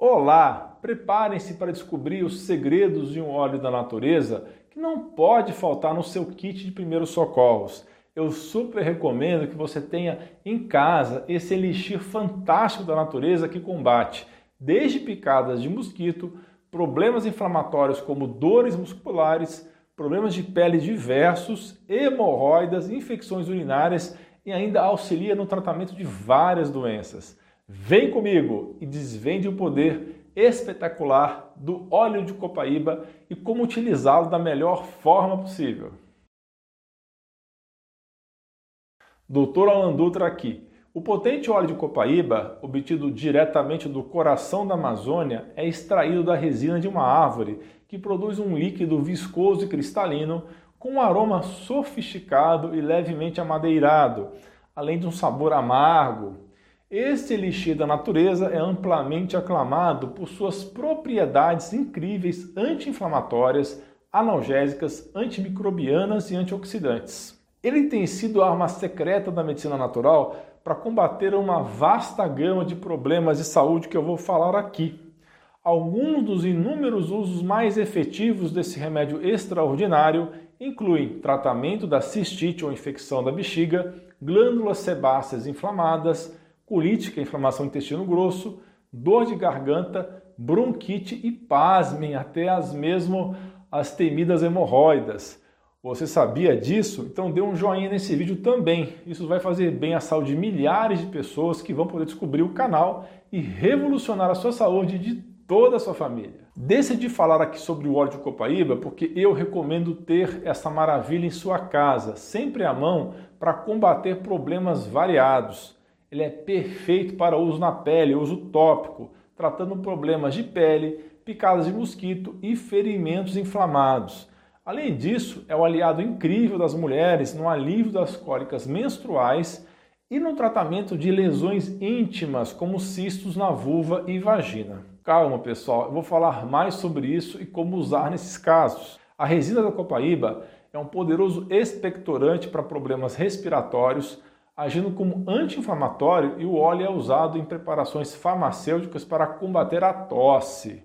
Olá! Preparem-se para descobrir os segredos de um óleo da natureza que não pode faltar no seu kit de primeiros socorros. Eu super recomendo que você tenha em casa esse elixir fantástico da natureza que combate desde picadas de mosquito, problemas inflamatórios como dores musculares, problemas de pele diversos, hemorroidas, infecções urinárias e ainda auxilia no tratamento de várias doenças. Vem comigo e desvende o poder espetacular do óleo de copaíba e como utilizá-lo da melhor forma possível. Doutor Alan Dutra aqui. O potente óleo de copaíba, obtido diretamente do coração da Amazônia, é extraído da resina de uma árvore que produz um líquido viscoso e cristalino com um aroma sofisticado e levemente amadeirado, além de um sabor amargo. Este elixir da natureza é amplamente aclamado por suas propriedades incríveis anti-inflamatórias, analgésicas, antimicrobianas e antioxidantes. Ele tem sido a arma secreta da medicina natural para combater uma vasta gama de problemas de saúde que eu vou falar aqui. Alguns dos inúmeros usos mais efetivos desse remédio extraordinário incluem tratamento da cistite ou infecção da bexiga, glândulas sebáceas inflamadas, colite, que é inflamação do intestino grosso, dor de garganta, bronquite e, pasmem, até as mesmo as temidas hemorroidas. Você sabia disso? Então dê um joinha nesse vídeo também. Isso vai fazer bem à saúde de milhares de pessoas que vão poder descobrir o canal e revolucionar a sua saúde de toda a sua família. Decidi falar aqui sobre o óleo de copaíba porque eu recomendo ter essa maravilha em sua casa, sempre à mão, para combater problemas variados. Ele é perfeito para uso na pele, uso tópico, tratando problemas de pele, picadas de mosquito e ferimentos inflamados. Além disso, é o aliado incrível das mulheres no alívio das cólicas menstruais e no tratamento de lesões íntimas, como cistos na vulva e vagina. Calma, pessoal, eu vou falar mais sobre isso e como usar nesses casos. A resina da copaíba é um poderoso expectorante para problemas respiratórios, agindo como anti-inflamatório e o óleo é usado em preparações farmacêuticas para combater a tosse.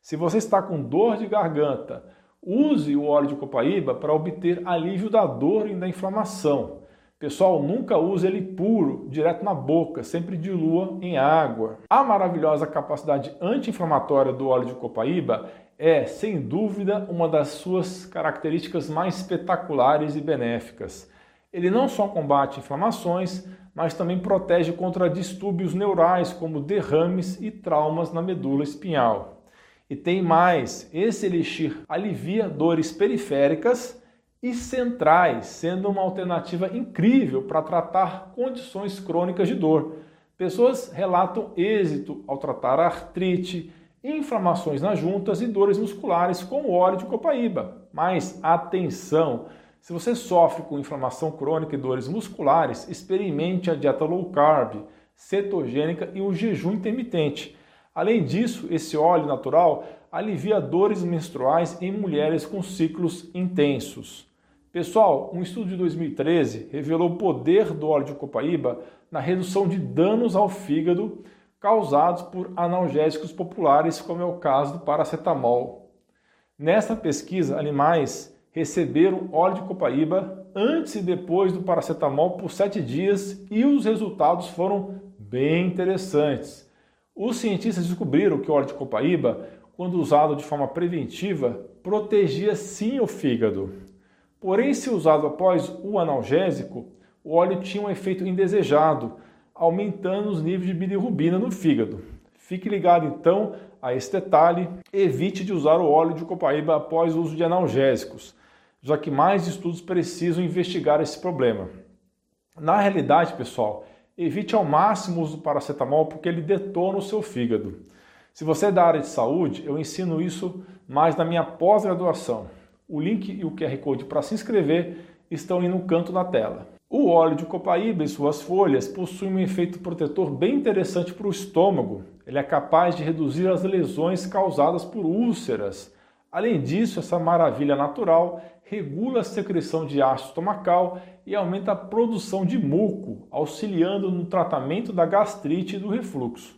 Se você está com dor de garganta, use o óleo de copaíba para obter alívio da dor e da inflamação. Pessoal, nunca use ele puro, direto na boca, sempre dilua em água. A maravilhosa capacidade anti-inflamatória do óleo de copaíba é, sem dúvida, uma das suas características mais espetaculares e benéficas. Ele não só combate inflamações, mas também protege contra distúrbios neurais como derrames e traumas na medula espinhal. E tem mais, esse elixir alivia dores periféricas e centrais, sendo uma alternativa incrível para tratar condições crônicas de dor. Pessoas relatam êxito ao tratar artrite, inflamações nas juntas e dores musculares com o óleo de copaíba. Mas atenção! Se você sofre com inflamação crônica e dores musculares, experimente a dieta low carb, cetogênica e o jejum intermitente. Além disso, esse óleo natural alivia dores menstruais em mulheres com ciclos intensos. Pessoal, um estudo de 2013 revelou o poder do óleo de copaíba na redução de danos ao fígado causados por analgésicos populares, como é o caso do paracetamol. Nesta pesquisa, animais receberam óleo de copaíba antes e depois do paracetamol por sete dias e os resultados foram bem interessantes. Os cientistas descobriram que o óleo de copaíba, quando usado de forma preventiva, protegia sim o fígado. Porém, se usado após o analgésico, o óleo tinha um efeito indesejado, aumentando os níveis de bilirrubina no fígado. Fique ligado então a este detalhe, evite de usar o óleo de copaíba após o uso de analgésicos, já que mais estudos precisam investigar esse problema. Na realidade, pessoal, evite ao máximo o uso do paracetamol porque ele detona o seu fígado. Se você é da área de saúde, eu ensino isso mais na minha pós-graduação. O link e o QR Code para se inscrever estão aí no canto da tela. O óleo de copaíba e suas folhas possuem um efeito protetor bem interessante para o estômago. Ele é capaz de reduzir as lesões causadas por úlceras. Além disso, essa maravilha natural regula a secreção de ácido estomacal e aumenta a produção de muco, auxiliando no tratamento da gastrite e do refluxo.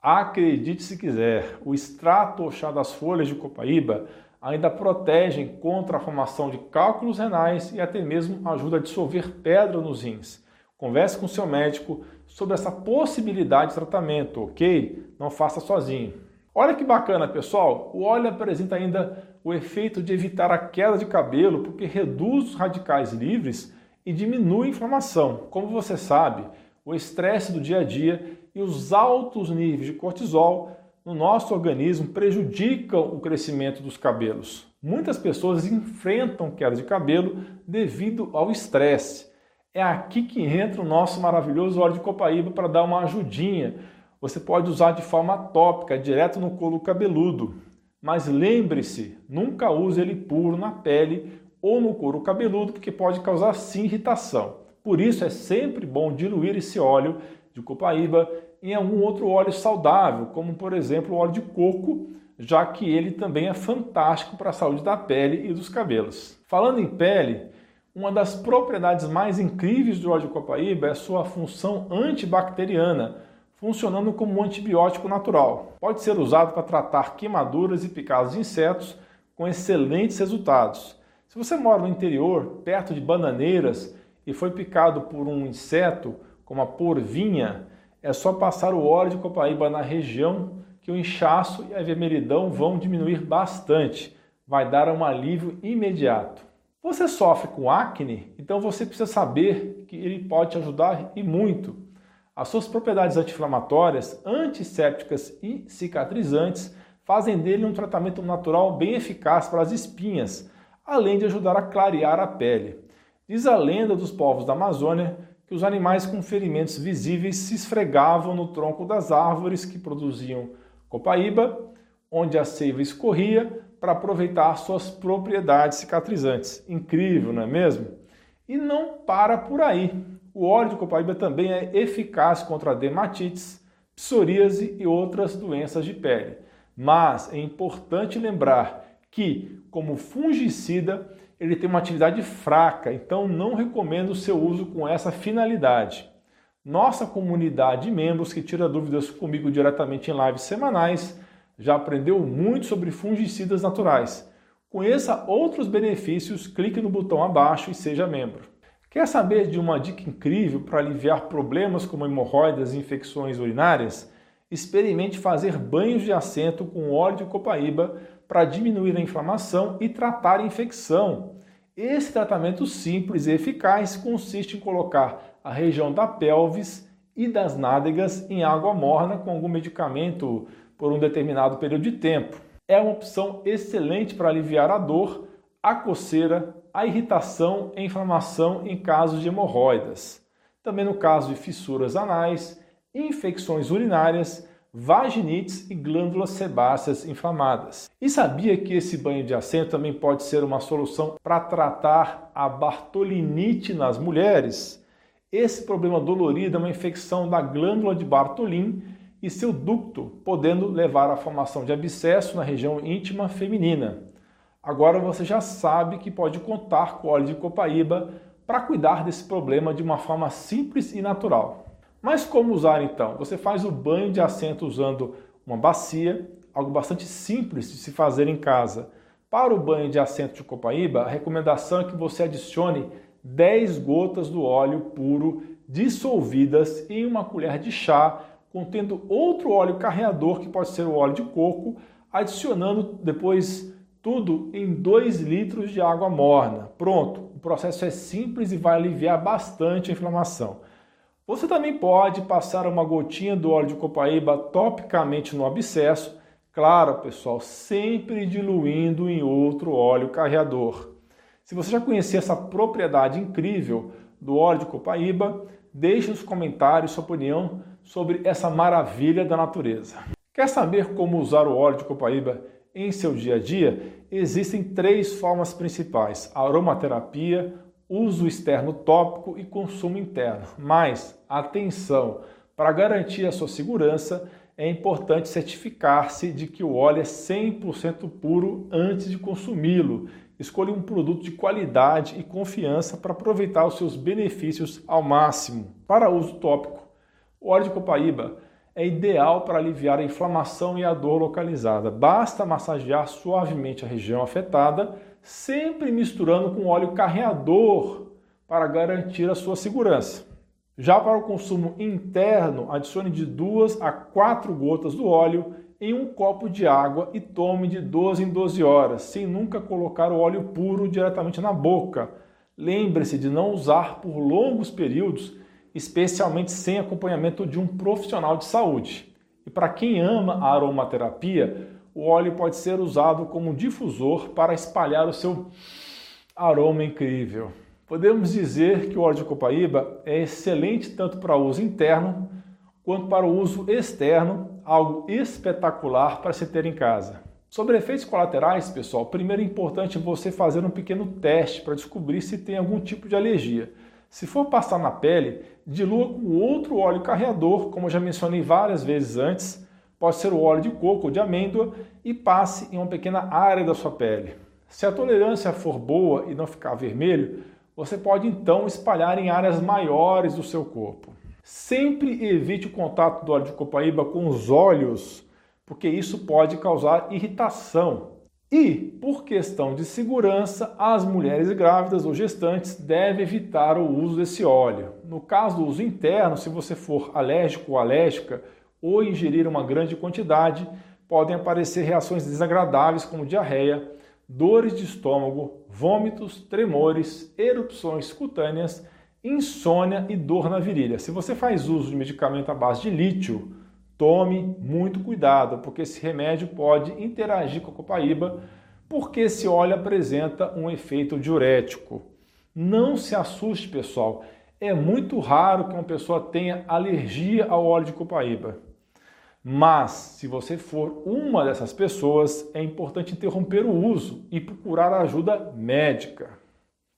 Acredite se quiser, o extrato ou chá das folhas de copaíba ainda protegem contra a formação de cálculos renais e até mesmo ajuda a dissolver pedra nos rins. Converse com seu médico sobre essa possibilidade de tratamento, ok? Não faça sozinho. Olha que bacana, pessoal! O óleo apresenta ainda o efeito de evitar a queda de cabelo porque reduz os radicais livres e diminui a inflamação. Como você sabe, o estresse do dia a dia e os altos níveis de cortisol no nosso organismo prejudicam o crescimento dos cabelos. Muitas pessoas enfrentam queda de cabelo devido ao estresse. É aqui que entra o nosso maravilhoso óleo de copaíba para dar uma ajudinha. Você pode usar de forma tópica, direto no couro cabeludo. Mas lembre-se, nunca use ele puro na pele ou no couro cabeludo, porque pode causar sim irritação. Por isso é sempre bom diluir esse óleo de copaíba em algum outro óleo saudável, como por exemplo o óleo de coco, já que ele também é fantástico para a saúde da pele e dos cabelos. Falando em pele, uma das propriedades mais incríveis do óleo de copaíba é sua função antibacteriana, funcionando como um antibiótico natural. Pode ser usado para tratar queimaduras e picadas de insetos com excelentes resultados. Se você mora no interior, perto de bananeiras, e foi picado por um inseto, como a porvinha, é só passar o óleo de copaíba na região que o inchaço e a vermelhidão vão diminuir bastante. Vai dar um alívio imediato. Você sofre com acne, então você precisa saber que ele pode te ajudar e muito. As suas propriedades anti-inflamatórias, antissépticas e cicatrizantes fazem dele um tratamento natural bem eficaz para as espinhas, além de ajudar a clarear a pele. Diz a lenda dos povos da Amazônia que os animais com ferimentos visíveis se esfregavam no tronco das árvores que produziam copaíba, onde a seiva escorria para aproveitar suas propriedades cicatrizantes. Incrível, não é mesmo? E não para por aí. O óleo de copaíba também é eficaz contra dermatites, psoríase e outras doenças de pele. Mas é importante lembrar que, como fungicida, ele tem uma atividade fraca, então não recomendo o seu uso com essa finalidade. Nossa comunidade de membros que tira dúvidas comigo diretamente em lives semanais já aprendeu muito sobre fungicidas naturais. Conheça outros benefícios, clique no botão abaixo e seja membro. Quer saber de uma dica incrível para aliviar problemas como hemorroidas e infecções urinárias? Experimente fazer banhos de assento com óleo de copaíba para diminuir a inflamação e tratar a infecção. Esse tratamento simples e eficaz consiste em colocar a região da pelvis e das nádegas em água morna com algum medicamento por um determinado período de tempo. É uma opção excelente para aliviar a dor, a coceira, a irritação e inflamação em casos de hemorroidas. Também no caso de fissuras anais, infecções urinárias vaginites e glândulas sebáceas inflamadas. E sabia que esse banho de assento também pode ser uma solução para tratar a bartolinite nas mulheres? Esse problema dolorido é uma infecção da glândula de Bartolin e seu ducto, podendo levar à formação de abscesso na região íntima feminina. Agora você já sabe que pode contar com óleo de copaíba para cuidar desse problema de uma forma simples e natural. Mas como usar então? Você faz o banho de assento usando uma bacia, algo bastante simples de se fazer em casa. Para o banho de assento de copaíba, a recomendação é que você adicione 10 gotas do óleo puro dissolvidas em uma colher de chá, contendo outro óleo carreador, que pode ser o óleo de coco, adicionando depois tudo em 2 litros de água morna. Pronto, o processo é simples e vai aliviar bastante a inflamação. Você também pode passar uma gotinha do óleo de copaíba topicamente no abscesso, claro, pessoal, sempre diluindo em outro óleo carreador. Se você já conhecia essa propriedade incrível do óleo de copaíba, deixe nos comentários sua opinião sobre essa maravilha da natureza. Quer saber como usar o óleo de copaíba em seu dia a dia? Existem três formas principais: aromaterapia, uso externo tópico e consumo interno. Mas, atenção, para garantir a sua segurança, é importante certificar-se de que o óleo é 100% puro antes de consumi-lo. Escolha um produto de qualidade e confiança para aproveitar os seus benefícios ao máximo. Para uso tópico, o óleo de copaíba é ideal para aliviar a inflamação e a dor localizada. Basta massagear suavemente a região afetada, sempre misturando com óleo carreador para garantir a sua segurança. Já para o consumo interno, adicione de 2 a 4 gotas do óleo em um copo de água e tome de 12 em 12 horas, sem nunca colocar o óleo puro diretamente na boca. Lembre-se de não usar por longos períodos especialmente sem acompanhamento de um profissional de saúde. E para quem ama a aromaterapia, o óleo pode ser usado como difusor para espalhar o seu aroma incrível. Podemos dizer que o óleo de copaíba é excelente tanto para uso interno quanto para o uso externo, algo espetacular para se ter em casa. Sobre efeitos colaterais, pessoal, primeiro é importante você fazer um pequeno teste para descobrir se tem algum tipo de alergia. Se for passar na pele, dilua com outro óleo carreador, como eu já mencionei várias vezes antes, pode ser o óleo de coco ou de amêndoa, e passe em uma pequena área da sua pele. Se a tolerância for boa e não ficar vermelho, você pode então espalhar em áreas maiores do seu corpo. Sempre evite o contato do óleo de copaíba com os olhos, porque isso pode causar irritação. E, por questão de segurança, as mulheres grávidas ou gestantes devem evitar o uso desse óleo. No caso do uso interno, se você for alérgico ou alérgica ou ingerir uma grande quantidade, podem aparecer reações desagradáveis como diarreia, dores de estômago, vômitos, tremores, erupções cutâneas, insônia e dor na virilha. Se você faz uso de medicamento à base de lítio, Tome muito cuidado, porque esse remédio pode interagir com a copaíba, porque esse óleo apresenta um efeito diurético. Não se assuste, pessoal. É muito raro que uma pessoa tenha alergia ao óleo de copaíba. Mas, se você for uma dessas pessoas, é importante interromper o uso e procurar ajuda médica.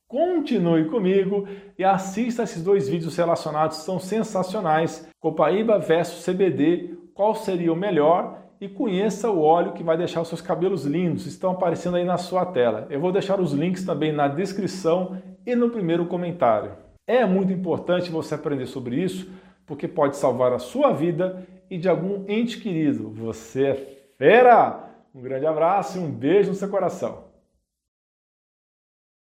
Continue comigo e assista esses dois vídeos relacionados, são sensacionais. Copaíba versus CBD, qual seria o melhor? E conheça o óleo que vai deixar os seus cabelos lindos, estão aparecendo aí na sua tela. Eu vou deixar os links também na descrição e no primeiro comentário. É muito importante você aprender sobre isso, porque pode salvar a sua vida e de algum ente querido. Você é fera! Um grande abraço e um beijo no seu coração.